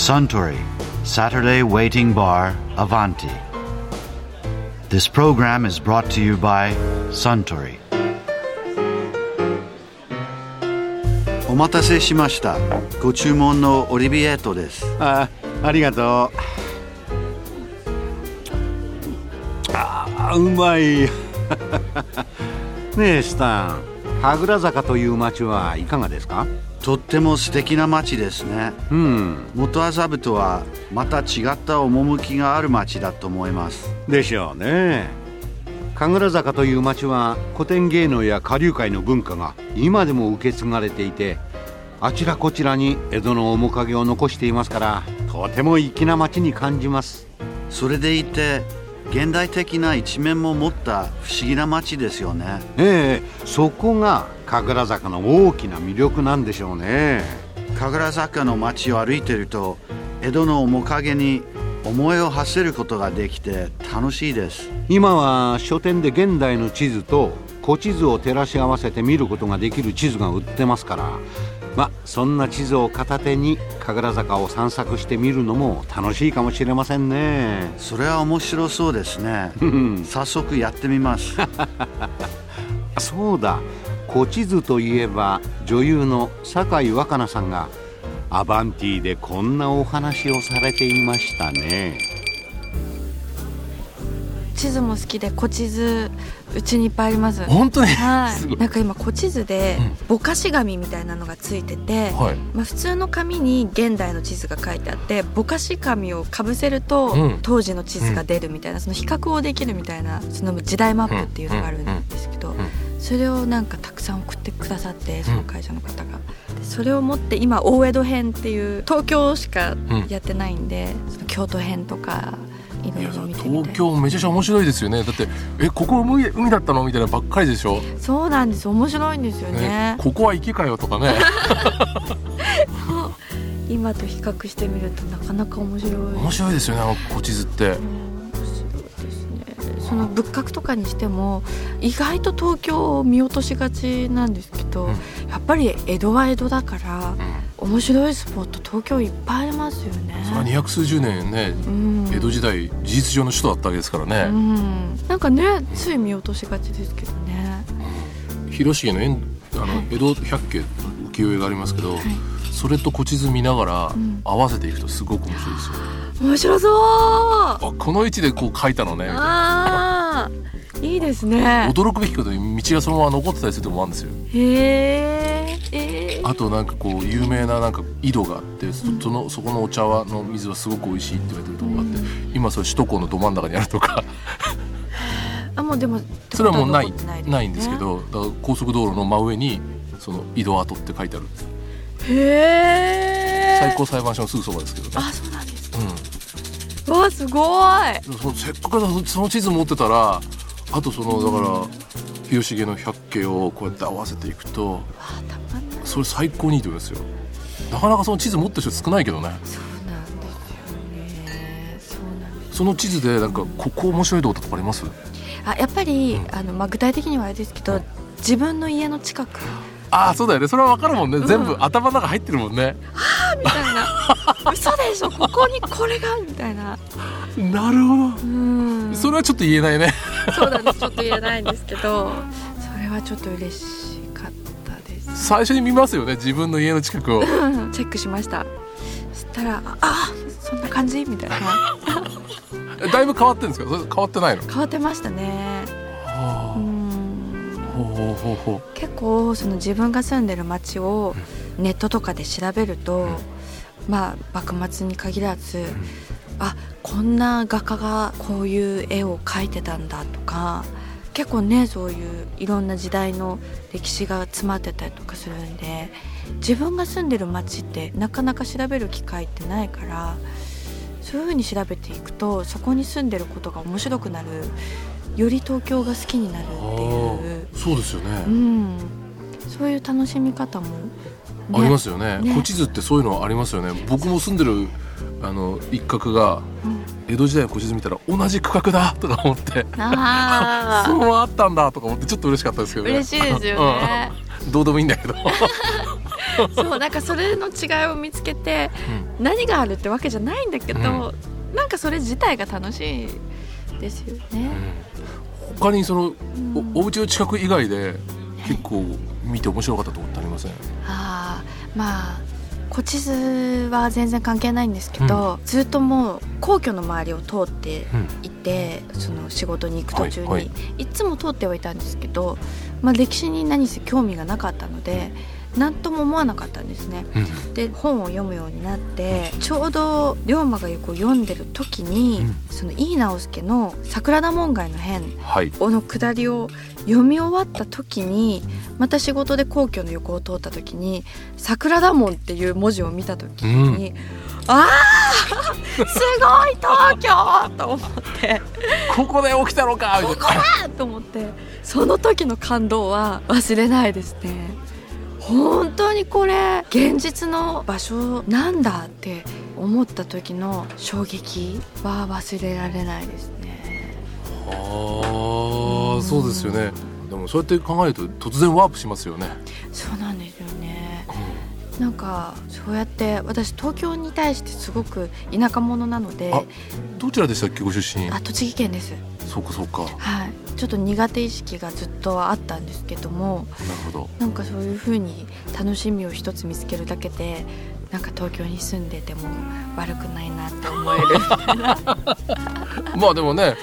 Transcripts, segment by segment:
Suntory Saturday Waiting Bar Avanti. This program is brought to you by Suntory. お待たせしました。ご注文のオリビエートです。あありがとうあーうまいねえスタン神楽坂という町はいかがですかとっても素敵な街ですね。うん元麻布とはまた違った趣がある街だと思います。でしょうね神楽坂という町は古典芸能や下流会の文化が今でも受け継がれていてあちらこちらに江戸の面影を残していますからとても粋な町に感じますそれでいて現代的な一面も持った不思議な街ですよね。ええそこが神楽坂の大きな魅力なんでしょうね神楽坂の街を歩いてると江戸の面影に思いを馳せることができて楽しいです今は書店で現代の地図と古地図を照らし合わせて見ることができる地図が売ってますからまあそんな地図を片手に神楽坂を散策してみるのも楽しいかもしれませんね。それは面白そうですね。うん。早速やってみます。そうだ。古地図といえば女優の酒井若菜さんがアバンティでこんなお話をされていましたね地図も好きで古地図うちにいっぱいあります。本当に？はい、なんか今古地図でうん。ぼかし紙みたいなのがついてて、はい。まあ、普通の紙に現代の地図が書いてあってぼかし紙をかぶせるとうん。当時の地図が出るみたいな、その比較をできるみたいなその時代マップっていうのがあるんですけど、ん。それをなんかたくさん送ってくださってその会社の方が。でそれを持って今大江戸編っていう東京しかやってないんで、その京都編とかいろいい。や東京めちゃくちゃ面白いですよね。だってえここ海海だったの？みたいなばっかりでしょ、そうなんです。面白いんですよね。ね、ここは池かよとかね。今と比較してみるとなかなか面白い。面白いですよねあの古地図って。うんそうですね。その仏閣とかにしても意外と東京を見落としがちなんですけど、うん。やっぱり江戸は江戸だからうん面白いスポット東京いっぱいありますよね。二百数十年ねうん。江戸時代事実上の首都だったわけですからうね、ん、なんかねつい見落としがちですけどね。広重の縁あの江戸百景浮世絵がありますけど、それと古地図見ながらん。合わせていくとすごく面白いですよ、面白そう。あこの位置でこう書いたのねみたいな。あー。いいですね。驚くべきことに道がそのまま残ってたりするとこもあるんですよ。へーえーあとなんかこう有名ななんか井戸があってそそのそこのお茶はの水はすごく美味しいって言われてるところがあって、今それ首都高のど真ん中にあるとか。あもうでもそれはもうないってことは残ってないんですけどだから高速道路の真上にその井戸跡って書いてあるんです。へえ最高裁判所のすぐそばですけどね、あそうなんですうわあすごい。ん、そのせっかくその地図持ってたらあとそのだから広重の百景をこうやって合わせていくとわあたまんないそれ最高にいいと思いますよ。なかなかその地図持ってる人少ないけどね。そうなんですよね。そうなんです。その地図でなんかここ面白いとこだとかあります？あやっぱり、うん。あのまあ具体的にはあれですけど自分の家の近く。ああそうだよね。それは分かるもんね、うん。全部頭の中入ってるもんね。みたいな。嘘でしょ。ここにこれがみたいな。なるほうん。どそれはちょっと言えないね。そうなんですちょっと言えないんですけど。それはちょっと嬉しかったです最初に見ますよね自分の家の近くを。チェックしました。そしたらああそんな感じ？みたいな。だいぶ変わってるんですか？それ変わってないの？変わってましたね。結構その自分が住んでる町をネットとかで調べると、まあ幕末に限らず、あこんな画家がこういう絵を描いてたんだとか結構ねそういういろんな時代の歴史が詰まってたりとかするんで自分が住んでる町ってなかなか調べる機会ってないからそういうふうに調べていくとそこに住んでることが面白くなるより東京が好きになるっていう。うそうですよね、うん、そういう楽しみ方も、ねありますよね。ね。古地図ってそういうのありますよね。僕も住んでるあの一角がうん江戸時代の古地図見たら同じ区画だとか思って。あ そのままあったんだとか思ってちょっと嬉しかったですけど。ね嬉しいですよね。うん。どうでもいいんだけど。そうなんかそれの違いを見つけて、何があるってわけじゃないんだけど、なんかそれ自体が楽しいですよね。他にその、おお家の近く以外で結構見て面白かったとこってありません、あー。まあ古地図は全然関係ないんですけど、ずっともう皇居の周りを通っていて、その仕事に行く途中に、はいい。つも通ってはいたんですけど、まあ、歴史に何せ興味がなかったので何とも思わなかったんですね。うん。で本を読むようになってちょうど龍馬がこう読んでる時に、その井伊直弼の「桜田門外の変」はい。の下りを読み終わった時にまた仕事で皇居の横を通った時に「桜田門」っていう文字を見た時に、あーすごい東京と思って。ここで起きたのかみたいな。あーと思って。その時の感動は忘れないですね。本当にこれ現実の場所なんだって思った時の衝撃は忘れられないですね。ああそうですよね。でもそうやって考えると突然ワープしますよね、そうなんですよね。なんかそうやって私東京に対してすごく田舎者なので。あどちらでしたっけご出身？あ栃木県です。そうかそうか。はいちょっと苦手意識がずっとあったんですけどもなるほど。なんかそういう風に楽しみを一つ見つけるだけでなんか東京に住んでても悪くないなって思える。まあでもね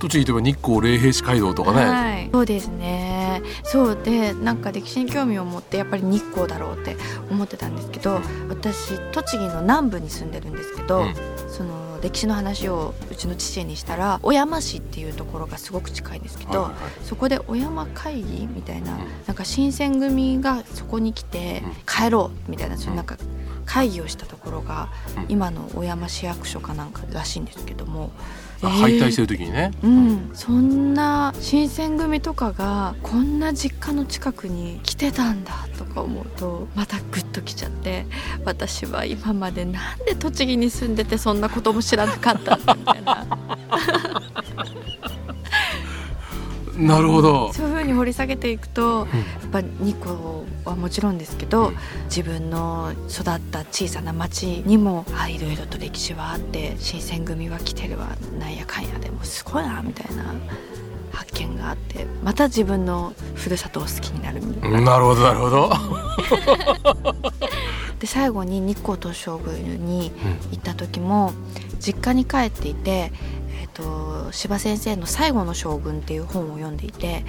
栃木といえば日光霊平市街道とかね、はい、そうですね。そうでなんか歴史に興味を持ってやっぱり日光だろうって思ってたんですけど私栃木の南部に住んでるんですけど、うん。その歴史の話をうちの父にしたら小山市っていうところがすごく近いんですけど、はいはい。はいそこで小山会議みたいな、ん。なんか新選組がそこに来てうん。帰ろうみたいなそのなん。か会議をしたところがうん。今の小山市役所かなんからしいんですけども、あ敗退してる時にね、うん、そんな新選組とかがこんな実家の近くに来てたんだとか思うとまたグッときちゃって私は今までなんで栃木に住んでてそんなことも知らなかったんだみたいな。なるほど、そういうふうに掘り下げていくとやっぱ日光はもちろんですけど、うん。自分の育った小さな町にもあいろいろと歴史はあって新選組は来てるわなんやかんやでもすごいなみたいな発見があってまた自分のふるさとを好きになるみたいな。なるほどなるほど。で最後に日光東照宮に行った時も実家に帰っていて、えー、と司馬先生の「最後の将軍」っていう本を読んでいて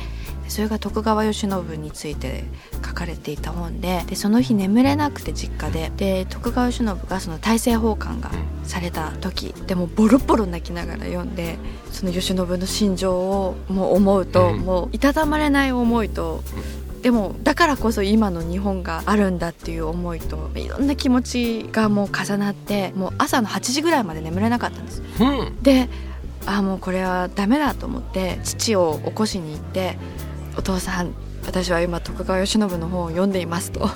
それが徳川慶喜について書かれていた本ででその日眠れなくて実家でで徳川慶喜がその大政奉還がされた時でもボロボロ泣きながら読んでその慶喜の心情をもう思うと、うん。もういたたまれない思いと、でもだからこそ今の日本があるんだっていう思いといろんな気持ちがもう重なってもう朝の8時ぐらいまで眠れなかったんです。うん。であもうこれはダメだと思って父を起こしに行って「お父さん私は今徳川慶喜の本を読んでいます」と。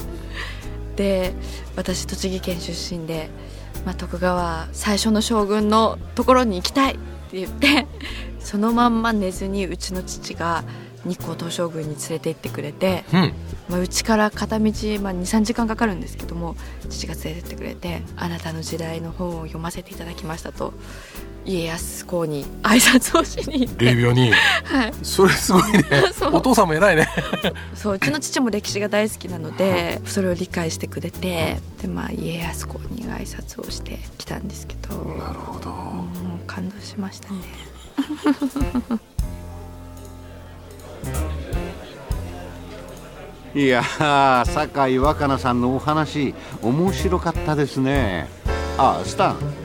で私栃木県出身で、まあ、徳川最初の将軍のところに行きたいって言って そのまんま寝ずにうちの父が日光東照宮に連れて行ってくれてうんまあ、うちから片道、まあ、23時間かかるんですけども父が連れてってくれて「あなたの時代の本を読ませていただきました」と家康公に挨拶をしに行って、霊廟に。はい、それすごいね。お父さんも偉いね。そう。うちの父も歴史が大好きなのでそれを理解してくれてで、まあ、家康公に挨拶をしてきたんですけど。なるほど。感動しましたね。いやー酒井若菜さんのお話面白かったですね。あスタン